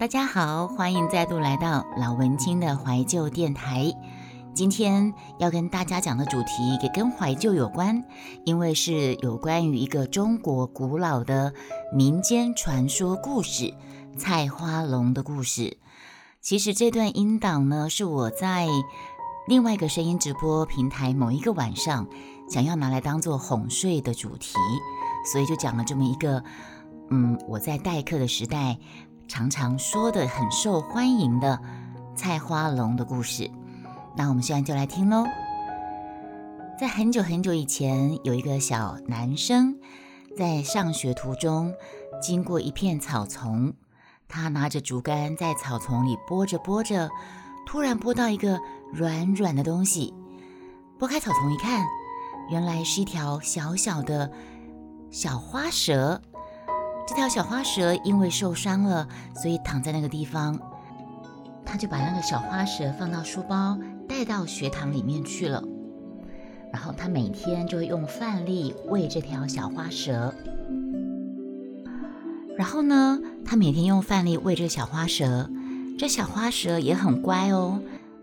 大家好，欢迎再度来到老文青的怀旧电台。今天要跟大家讲的主题也跟怀旧有关，因为是有关于一个中国古老的民间传说故事——菜花龙的故事。其实这段音档呢，是我在另外一个声音直播平台某一个晚上想要拿来当做哄睡的主题，所以就讲了这么一个，嗯，我在代课的时代。常常说的很受欢迎的菜花龙的故事，那我们现在就来听喽。在很久很久以前，有一个小男生在上学途中经过一片草丛，他拿着竹竿在草丛里拨着拨着，突然拨到一个软软的东西。拨开草丛一看，原来是一条小小的小花蛇。这条小花蛇因为受伤了，所以躺在那个地方。他就把那个小花蛇放到书包，带到学堂里面去了。然后他每天就会用饭粒喂这条小花蛇。然后呢，他每天用饭粒喂这个小花蛇，这小花蛇也很乖哦。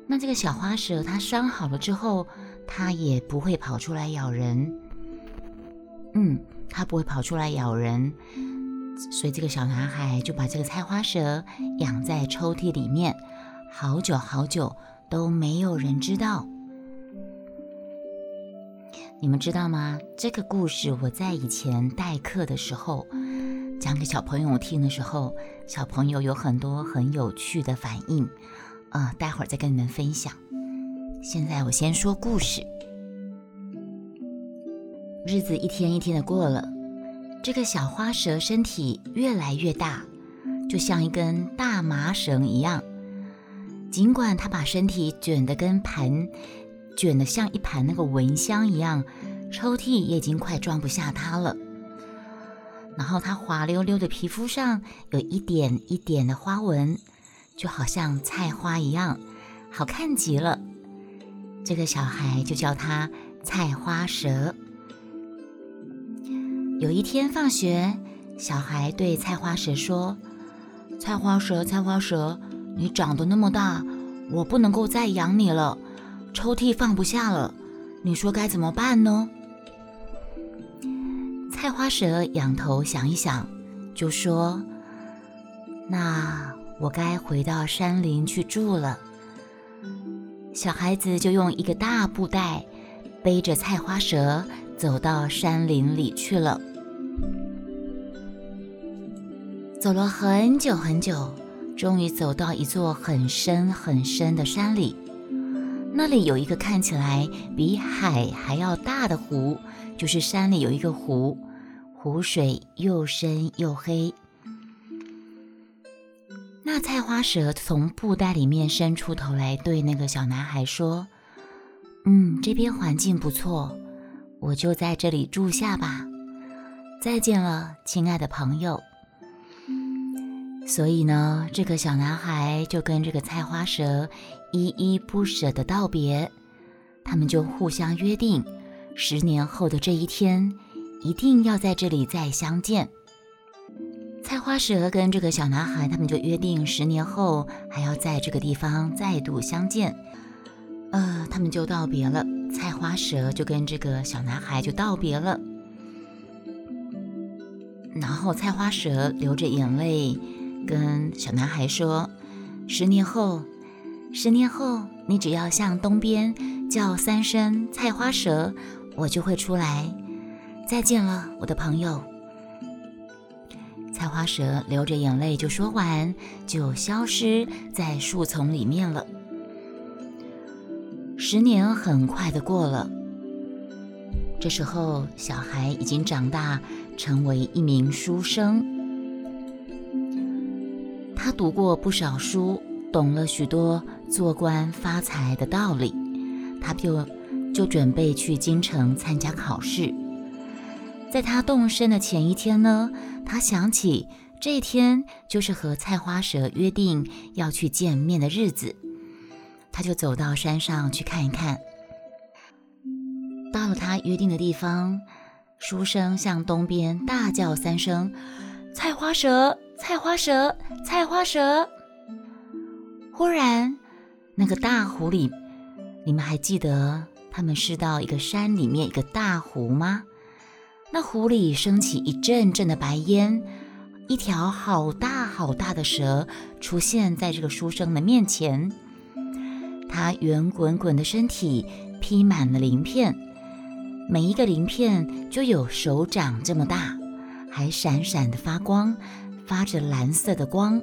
那这个小花蛇它伤好了之后，它也不会跑出来咬人。嗯，它不会跑出来咬人。所以这个小男孩就把这个菜花蛇养在抽屉里面，好久好久都没有人知道。你们知道吗？这个故事我在以前代课的时候讲给小朋友听的时候，小朋友有很多很有趣的反应，呃，待会儿再跟你们分享。现在我先说故事。日子一天一天的过了。这个小花蛇身体越来越大，就像一根大麻绳一样。尽管它把身体卷得跟盘，卷得像一盘那个蚊香一样，抽屉也已经快装不下它了。然后它滑溜溜的皮肤上有一点一点的花纹，就好像菜花一样，好看极了。这个小孩就叫它菜花蛇。有一天放学，小孩对菜花蛇说：“菜花蛇，菜花蛇，你长得那么大，我不能够再养你了，抽屉放不下了，你说该怎么办呢？”菜花蛇仰头想一想，就说：“那我该回到山林去住了。”小孩子就用一个大布袋背着菜花蛇。走到山林里去了，走了很久很久，终于走到一座很深很深的山里。那里有一个看起来比海还要大的湖，就是山里有一个湖，湖水又深又黑。那菜花蛇从布袋里面伸出头来，对那个小男孩说：“嗯，这边环境不错。”我就在这里住下吧，再见了，亲爱的朋友。所以呢，这个小男孩就跟这个菜花蛇依依不舍的道别，他们就互相约定，十年后的这一天，一定要在这里再相见。菜花蛇跟这个小男孩，他们就约定十年后还要在这个地方再度相见。呃，他们就道别了。菜花蛇就跟这个小男孩就道别了，然后菜花蛇流着眼泪跟小男孩说：“十年后，十年后，你只要向东边叫三声‘菜花蛇’，我就会出来。再见了，我的朋友。”菜花蛇流着眼泪就说完，就消失在树丛里面了。十年很快的过了，这时候小孩已经长大，成为一名书生。他读过不少书，懂了许多做官发财的道理。他就就准备去京城参加考试。在他动身的前一天呢，他想起这一天就是和菜花蛇约定要去见面的日子。他就走到山上去看一看。到了他约定的地方，书生向东边大叫三声：“菜花蛇，菜花蛇，菜花蛇。”忽然，那个大湖里，你们还记得他们是到一个山里面一个大湖吗？那湖里升起一阵阵的白烟，一条好大好大的蛇出现在这个书生的面前。它圆滚滚的身体披满了鳞片，每一个鳞片就有手掌这么大，还闪闪的发光，发着蓝色的光。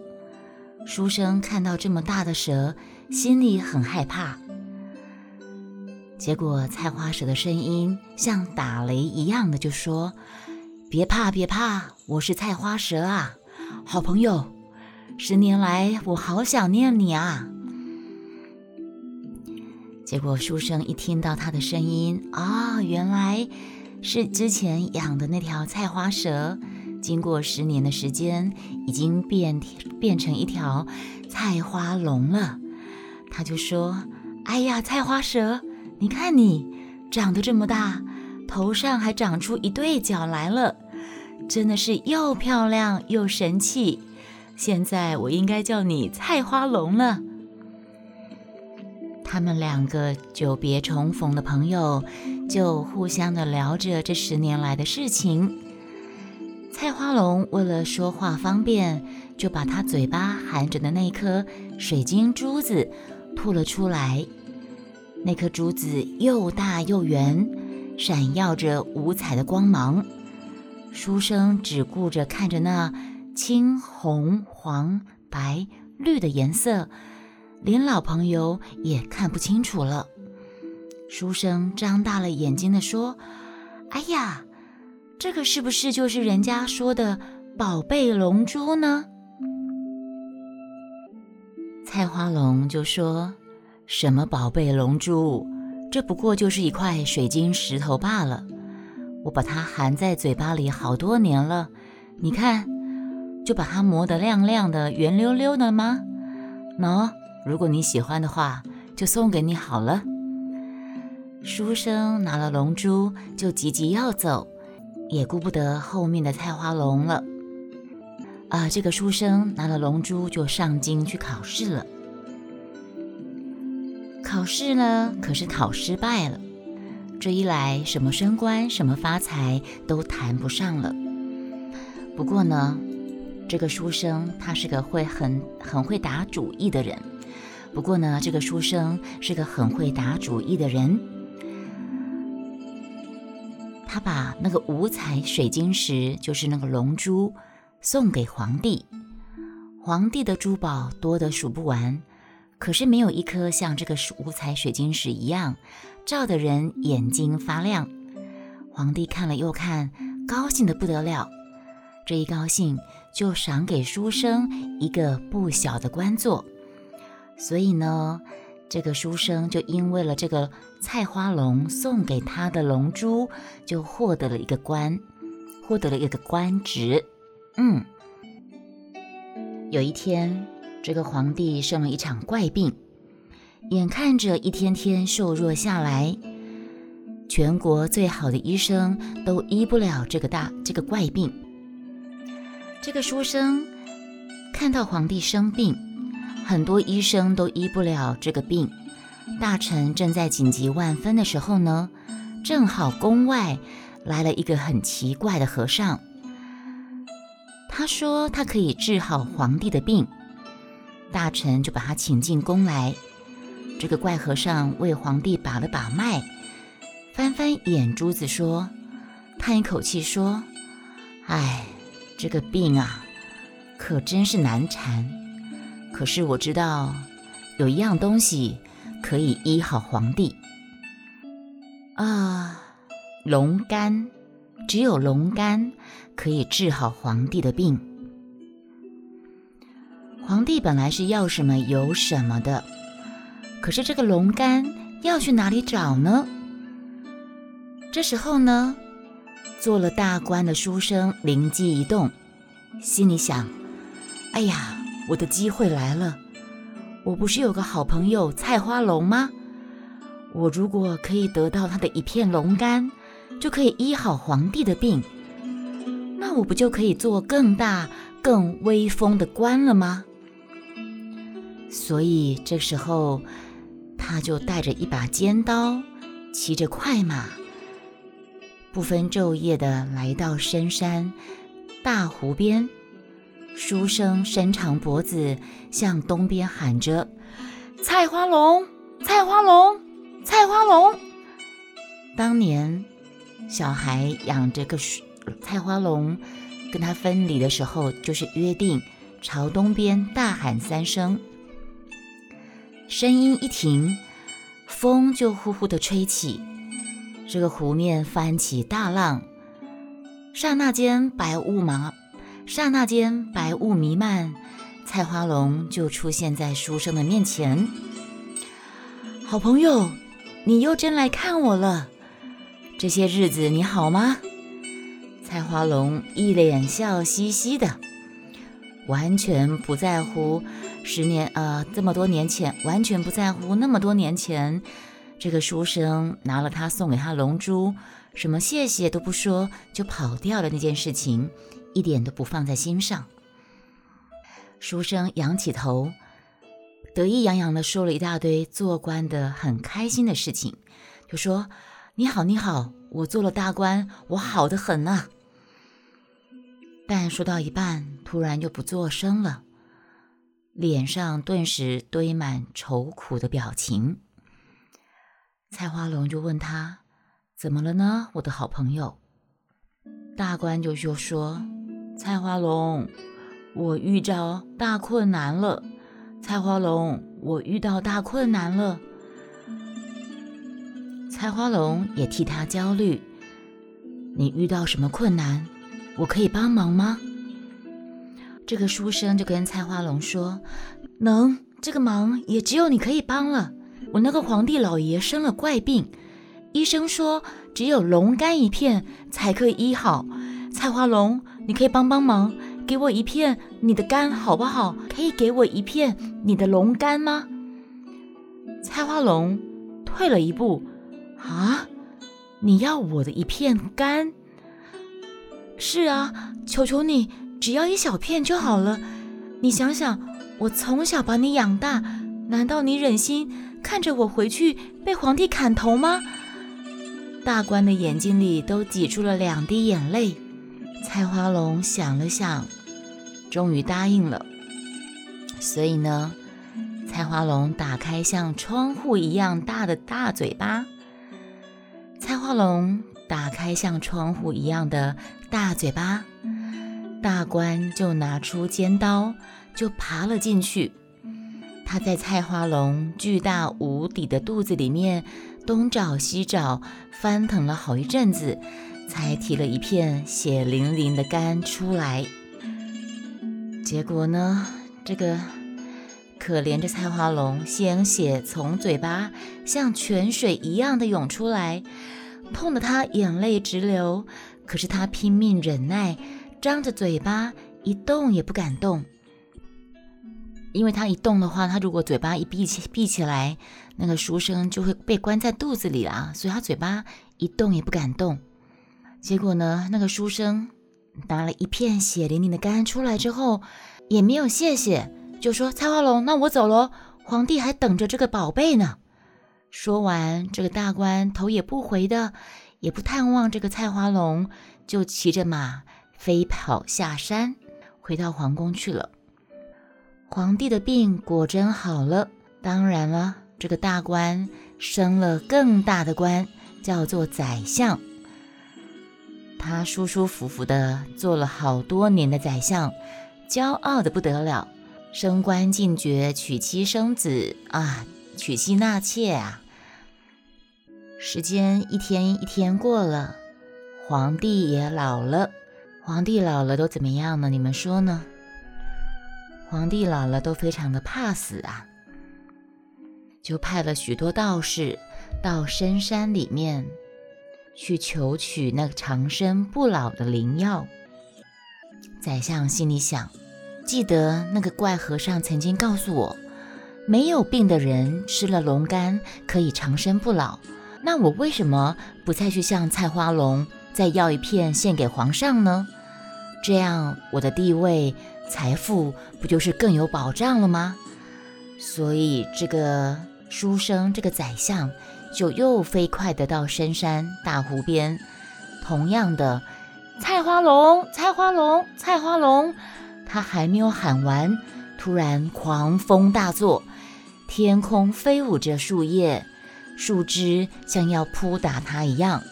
书生看到这么大的蛇，心里很害怕。结果，菜花蛇的声音像打雷一样的就说：“别怕，别怕，我是菜花蛇啊，好朋友。十年来，我好想念你啊。”结果，书生一听到他的声音啊，原来是之前养的那条菜花蛇，经过十年的时间，已经变变成一条菜花龙了。他就说：“哎呀，菜花蛇。”你看你长得这么大，头上还长出一对角来了，真的是又漂亮又神气。现在我应该叫你菜花龙了。他们两个久别重逢的朋友，就互相的聊着这十年来的事情。菜花龙为了说话方便，就把他嘴巴含着的那颗水晶珠子吐了出来。那颗珠子又大又圆，闪耀着五彩的光芒。书生只顾着看着那青、红、黄、白、绿的颜色，连老朋友也看不清楚了。书生张大了眼睛的说：“哎呀，这个是不是就是人家说的宝贝龙珠呢？”菜花龙就说。什么宝贝龙珠？这不过就是一块水晶石头罢了。我把它含在嘴巴里好多年了，你看，就把它磨得亮亮的、圆溜溜的吗？喏，如果你喜欢的话，就送给你好了。书生拿了龙珠，就急急要走，也顾不得后面的菜花龙了。啊，这个书生拿了龙珠，就上京去考试了。考试呢，可是考失败了。这一来，什么升官、什么发财都谈不上了。不过呢，这个书生他是个会很很会打主意的人。不过呢，这个书生是个很会打主意的人。他把那个五彩水晶石，就是那个龙珠，送给皇帝。皇帝的珠宝多得数不完。可是没有一颗像这个五彩水晶石一样，照的人眼睛发亮。皇帝看了又看，高兴得不得了。这一高兴，就赏给书生一个不小的官做。所以呢，这个书生就因为了这个菜花龙送给他的龙珠，就获得了一个官，获得了一个官职。嗯，有一天。这个皇帝生了一场怪病，眼看着一天天瘦弱下来，全国最好的医生都医不了这个大这个怪病。这个书生看到皇帝生病，很多医生都医不了这个病，大臣正在紧急万分的时候呢，正好宫外来了一个很奇怪的和尚，他说他可以治好皇帝的病。大臣就把他请进宫来。这个怪和尚为皇帝把了把脉，翻翻眼珠子，说：“叹一口气，说：‘哎，这个病啊，可真是难缠。可是我知道有一样东西可以医好皇帝啊，龙肝，只有龙肝可以治好皇帝的病。’”皇帝本来是要什么有什么的，可是这个龙肝要去哪里找呢？这时候呢，做了大官的书生灵机一动，心里想：哎呀，我的机会来了！我不是有个好朋友菜花龙吗？我如果可以得到他的一片龙肝，就可以医好皇帝的病。那我不就可以做更大、更威风的官了吗？所以这时候，他就带着一把尖刀，骑着快马，不分昼夜的来到深山大湖边。书生伸长脖子向东边喊着：“菜花龙，菜花龙，菜花龙！”当年小孩养着个菜花龙，跟他分离的时候，就是约定朝东边大喊三声。声音一停，风就呼呼的吹起，这个湖面翻起大浪，刹那间白雾茫，刹那间白雾弥漫，菜花龙就出现在书生的面前。好朋友，你又真来看我了，这些日子你好吗？菜花龙一脸笑嘻嘻的，完全不在乎。十年，呃，这么多年前，完全不在乎。那么多年前，这个书生拿了他送给他龙珠，什么谢谢都不说就跑掉了那件事情，一点都不放在心上。书生仰起头，得意洋洋地说了一大堆做官的很开心的事情，就说：“你好，你好，我做了大官，我好的很呐。”但说到一半，突然就不作声了。脸上顿时堆满愁苦的表情。菜花龙就问他：“怎么了呢，我的好朋友？”大官就就说：“菜花龙，我遇着大困难了。菜花龙，我遇到大困难了。”菜花龙也替他焦虑：“你遇到什么困难？我可以帮忙吗？”这个书生就跟菜花龙说：“能，这个忙也只有你可以帮了。我那个皇帝老爷生了怪病，医生说只有龙肝一片才可以医好。菜花龙，你可以帮帮忙，给我一片你的肝好不好？可以给我一片你的龙肝吗？”菜花龙退了一步：“啊，你要我的一片肝？是啊，求求你。”只要一小片就好了，你想想，我从小把你养大，难道你忍心看着我回去被皇帝砍头吗？大官的眼睛里都挤出了两滴眼泪。菜花龙想了想，终于答应了。所以呢，菜花龙打开像窗户一样大的大嘴巴。菜花龙打开像窗户一样的大嘴巴。大官就拿出尖刀，就爬了进去。他在菜花龙巨大无底的肚子里面东找西找，翻腾了好一阵子，才提了一片血淋淋的肝出来。结果呢，这个可怜的菜花龙鲜血从嘴巴像泉水一样的涌出来，痛得他眼泪直流。可是他拼命忍耐。张着嘴巴一动也不敢动，因为他一动的话，他如果嘴巴一闭起闭起来，那个书生就会被关在肚子里了，所以他嘴巴一动也不敢动。结果呢，那个书生拿了一片血淋淋的肝出来之后，也没有谢谢，就说：“蔡花龙，那我走喽，皇帝还等着这个宝贝呢。”说完，这个大官头也不回的，也不探望这个菜花龙，就骑着马。飞跑下山，回到皇宫去了。皇帝的病果真好了。当然了，这个大官升了更大的官，叫做宰相。他舒舒服服的做了好多年的宰相，骄傲的不得了，升官进爵，娶妻生子啊，娶妻纳妾啊。时间一天一天过了，皇帝也老了。皇帝老了都怎么样呢？你们说呢？皇帝老了都非常的怕死啊，就派了许多道士到深山里面去求取那个长生不老的灵药。宰相心里想：记得那个怪和尚曾经告诉我，没有病的人吃了龙肝可以长生不老。那我为什么不再去向菜花龙再要一片献给皇上呢？这样我的地位、财富不就是更有保障了吗？所以这个书生，这个宰相，就又飞快地到深山大湖边。同样的，菜花龙，菜花龙，菜花龙，他还没有喊完，突然狂风大作，天空飞舞着树叶，树枝像要扑打他一样。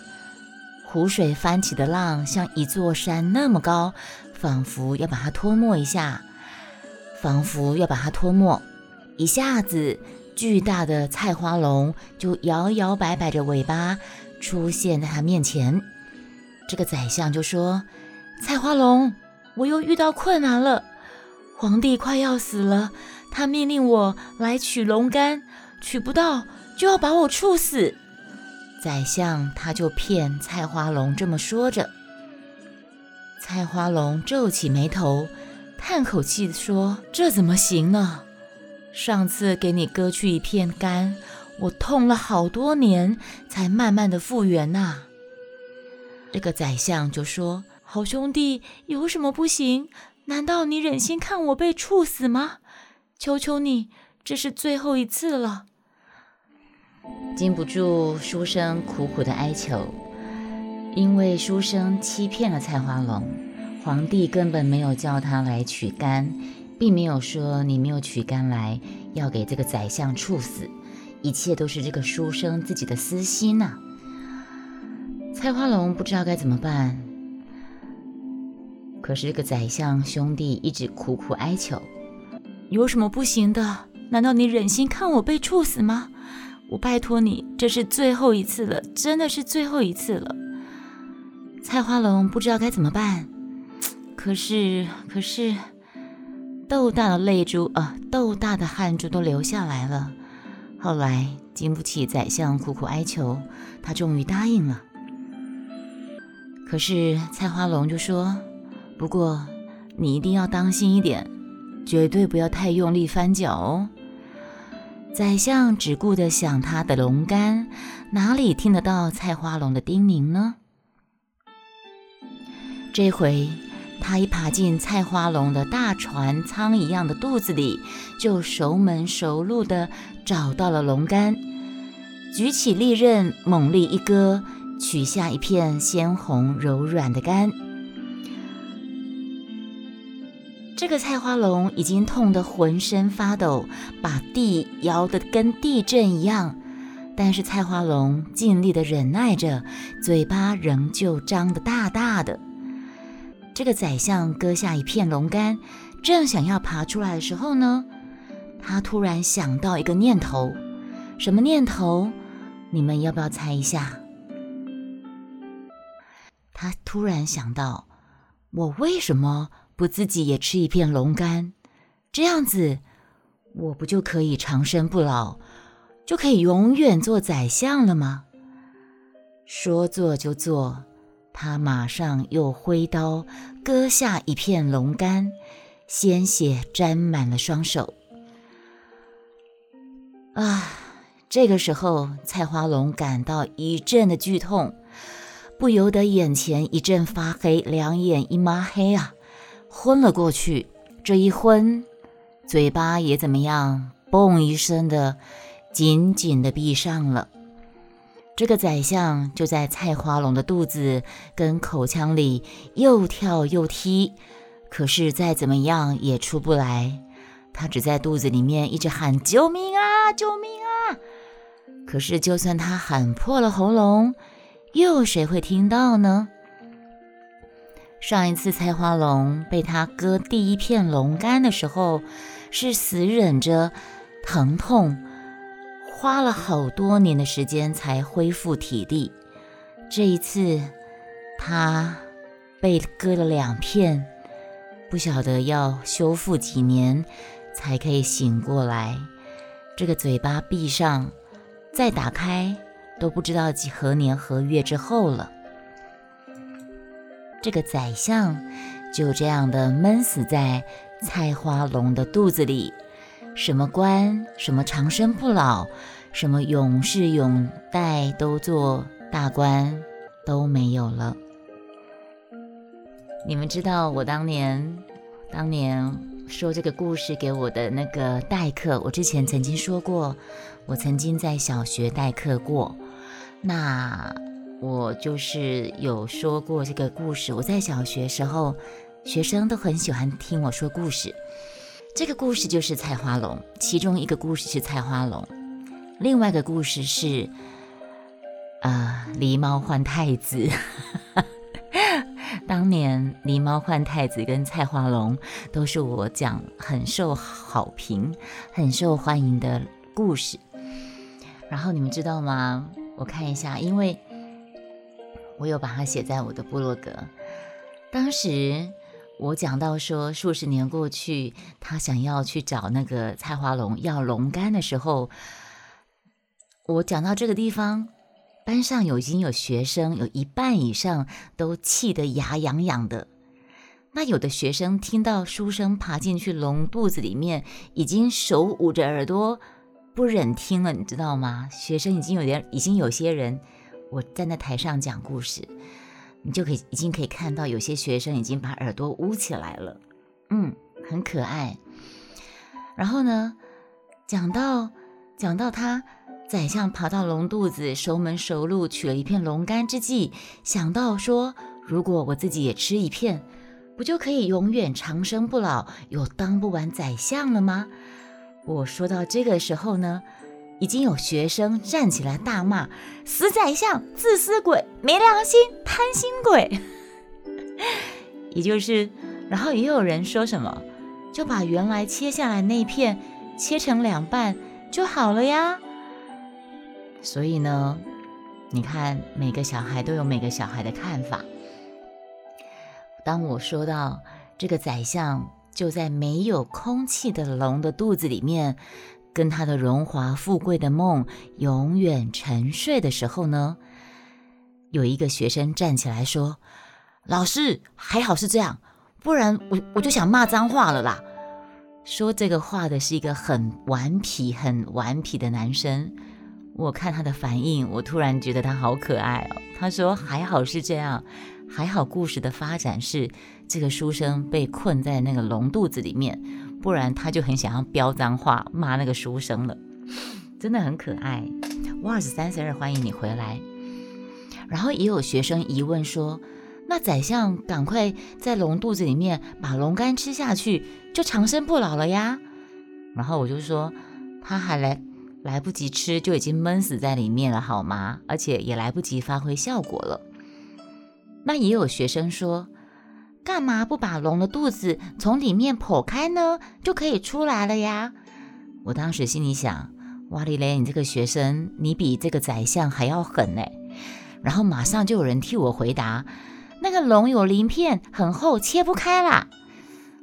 湖水翻起的浪像一座山那么高，仿佛要把它吞没一下，仿佛要把它吞没。一下子，巨大的菜花龙就摇摇摆摆着尾巴出现在他面前。这个宰相就说：“菜花龙，我又遇到困难了。皇帝快要死了，他命令我来取龙肝，取不到就要把我处死。”宰相他就骗菜花龙这么说着。菜花龙皱起眉头，叹口气说：“这怎么行呢？上次给你割去一片肝，我痛了好多年，才慢慢的复原呐。”这个宰相就说：“好兄弟，有什么不行？难道你忍心看我被处死吗？求求你，这是最后一次了。”禁不住书生苦苦的哀求，因为书生欺骗了蔡花龙，皇帝根本没有叫他来取肝，并没有说你没有取肝来要给这个宰相处死，一切都是这个书生自己的私心呐。菜花龙不知道该怎么办，可是这个宰相兄弟一直苦苦哀求：“有什么不行的？难道你忍心看我被处死吗？我拜托你，这是最后一次了，真的是最后一次了。”菜花龙不知道该怎么办，可是，可是，豆大的泪珠啊，豆大的汗珠都流下来了。后来经不起宰相苦苦哀求，他终于答应了。可是菜花龙就说：“不过你一定要当心一点，绝对不要太用力翻脚哦。”宰相只顾得想他的龙肝，哪里听得到菜花龙的叮咛呢？这回他一爬进菜花龙的大船舱一样的肚子里，就熟门熟路地找到了龙肝，举起利刃，猛力一割。取下一片鲜红柔软的肝，这个菜花龙已经痛得浑身发抖，把地摇得跟地震一样。但是菜花龙尽力的忍耐着，嘴巴仍旧张得大大的。这个宰相割下一片龙肝，正想要爬出来的时候呢，他突然想到一个念头。什么念头？你们要不要猜一下？他突然想到，我为什么不自己也吃一片龙肝？这样子，我不就可以长生不老，就可以永远做宰相了吗？说做就做，他马上又挥刀割下一片龙肝，鲜血沾满了双手。啊！这个时候，蔡花龙感到一阵的剧痛。不由得眼前一阵发黑，两眼一抹黑啊，昏了过去。这一昏，嘴巴也怎么样？嘣一声的，紧紧的闭上了。这个宰相就在菜花龙的肚子跟口腔里又跳又踢，可是再怎么样也出不来。他只在肚子里面一直喊：“救命啊！救命啊！”可是就算他喊破了喉咙，又有谁会听到呢？上一次菜花龙被他割第一片龙肝的时候，是死忍着疼痛，花了好多年的时间才恢复体力。这一次，他被割了两片，不晓得要修复几年才可以醒过来。这个嘴巴闭上，再打开。都不知道几何年何月之后了，这个宰相就这样的闷死在菜花龙的肚子里，什么官，什么长生不老，什么永世永代都做大官都没有了。你们知道我当年当年说这个故事给我的那个代课，我之前曾经说过，我曾经在小学代课过。那我就是有说过这个故事。我在小学时候，学生都很喜欢听我说故事。这个故事就是菜花龙，其中一个故事是菜花龙，另外一个故事是啊狸猫换太子。当年狸猫换太子跟菜花龙都是我讲很受好评、很受欢迎的故事。然后你们知道吗？我看一下，因为我有把它写在我的部落格。当时。我讲到说，数十年过去，他想要去找那个菜花龙要龙肝的时候，我讲到这个地方，班上有已经有学生有一半以上都气得牙痒痒的。那有的学生听到书生爬进去龙肚子里面，已经手捂着耳朵不忍听了，你知道吗？学生已经有点，已经有些人，我站在台上讲故事。你就可以已经可以看到，有些学生已经把耳朵捂起来了，嗯，很可爱。然后呢，讲到讲到他宰相爬到龙肚子，熟门熟路取了一片龙肝之际，想到说，如果我自己也吃一片，不就可以永远长生不老，有当不完宰相了吗？我说到这个时候呢。已经有学生站起来大骂：“死宰相，自私鬼，没良心，贪心鬼。”也就是，然后也有人说什么，就把原来切下来那片切成两半就好了呀。所以呢，你看每个小孩都有每个小孩的看法。当我说到这个宰相就在没有空气的龙的肚子里面。跟他的荣华富贵的梦永远沉睡的时候呢，有一个学生站起来说：“老师，还好是这样，不然我我就想骂脏话了啦。”说这个话的是一个很顽皮、很顽皮的男生。我看他的反应，我突然觉得他好可爱哦。他说：“还好是这样，还好故事的发展是这个书生被困在那个龙肚子里面。”不然他就很想要飙脏话骂那个书生了，真的很可爱。瓦尔斯三十二，欢迎你回来。然后也有学生疑问说：“那宰相赶快在龙肚子里面把龙肝吃下去，就长生不老了呀？”然后我就说：“他还来来不及吃，就已经闷死在里面了，好吗？而且也来不及发挥效果了。”那也有学生说。干嘛不把龙的肚子从里面剖开呢？就可以出来了呀！我当时心里想：哇哩嘞，你这个学生，你比这个宰相还要狠呢。然后马上就有人替我回答：那个龙有鳞片，很厚，切不开啦。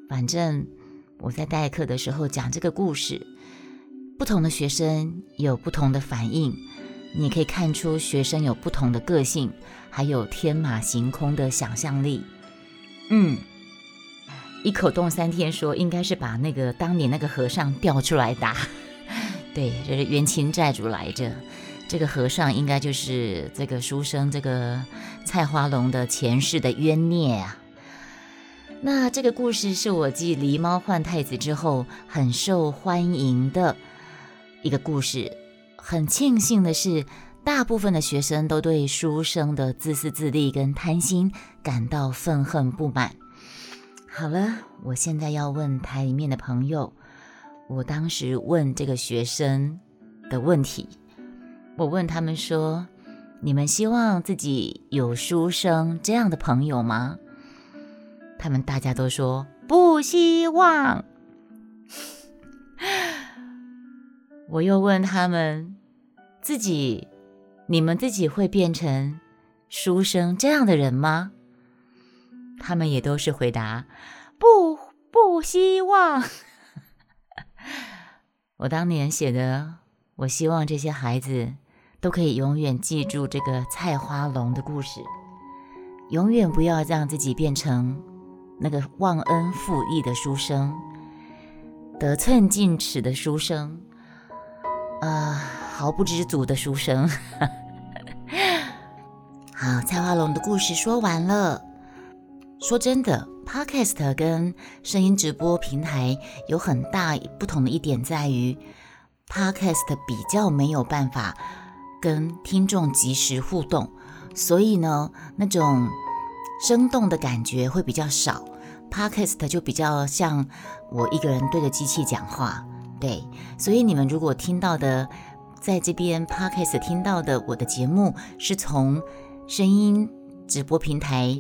反正我在代课的时候讲这个故事，不同的学生有不同的反应，你可以看出学生有不同的个性，还有天马行空的想象力。嗯，一口冻三天说应该是把那个当年那个和尚调出来打，对，就是冤亲债主来着。这个和尚应该就是这个书生这个蔡花龙的前世的冤孽啊。那这个故事是我继《狸猫换太子》之后很受欢迎的一个故事。很庆幸的是。大部分的学生都对书生的自私自利跟贪心感到愤恨不满。好了，我现在要问台里面的朋友，我当时问这个学生的问题，我问他们说：你们希望自己有书生这样的朋友吗？他们大家都说不希望。我又问他们自己。你们自己会变成书生这样的人吗？他们也都是回答不不希望。我当年写的，我希望这些孩子都可以永远记住这个菜花龙的故事，永远不要让自己变成那个忘恩负义的书生，得寸进尺的书生，啊，毫不知足的书生。好，蔡花龙的故事说完了。说真的，Podcast 跟声音直播平台有很大不同的一点在于，Podcast 比较没有办法跟听众及时互动，所以呢，那种生动的感觉会比较少。Podcast 就比较像我一个人对着机器讲话，对，所以你们如果听到的，在这边 Podcast 听到的我的节目是从声音直播平台。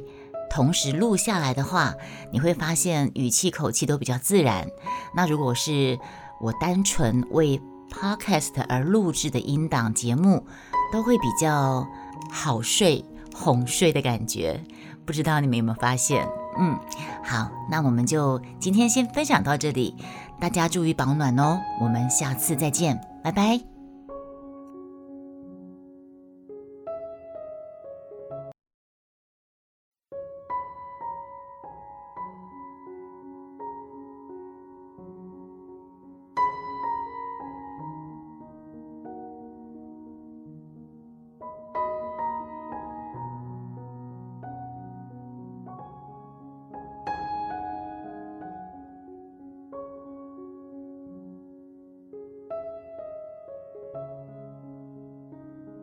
同时录下来的话，你会发现语气口气都比较自然。那如果是我单纯为 podcast 而录制的音档节目，都会比较好睡、哄睡的感觉。不知道你们有没有发现？嗯，好，那我们就今天先分享到这里，大家注意保暖哦。我们下次再见，拜拜。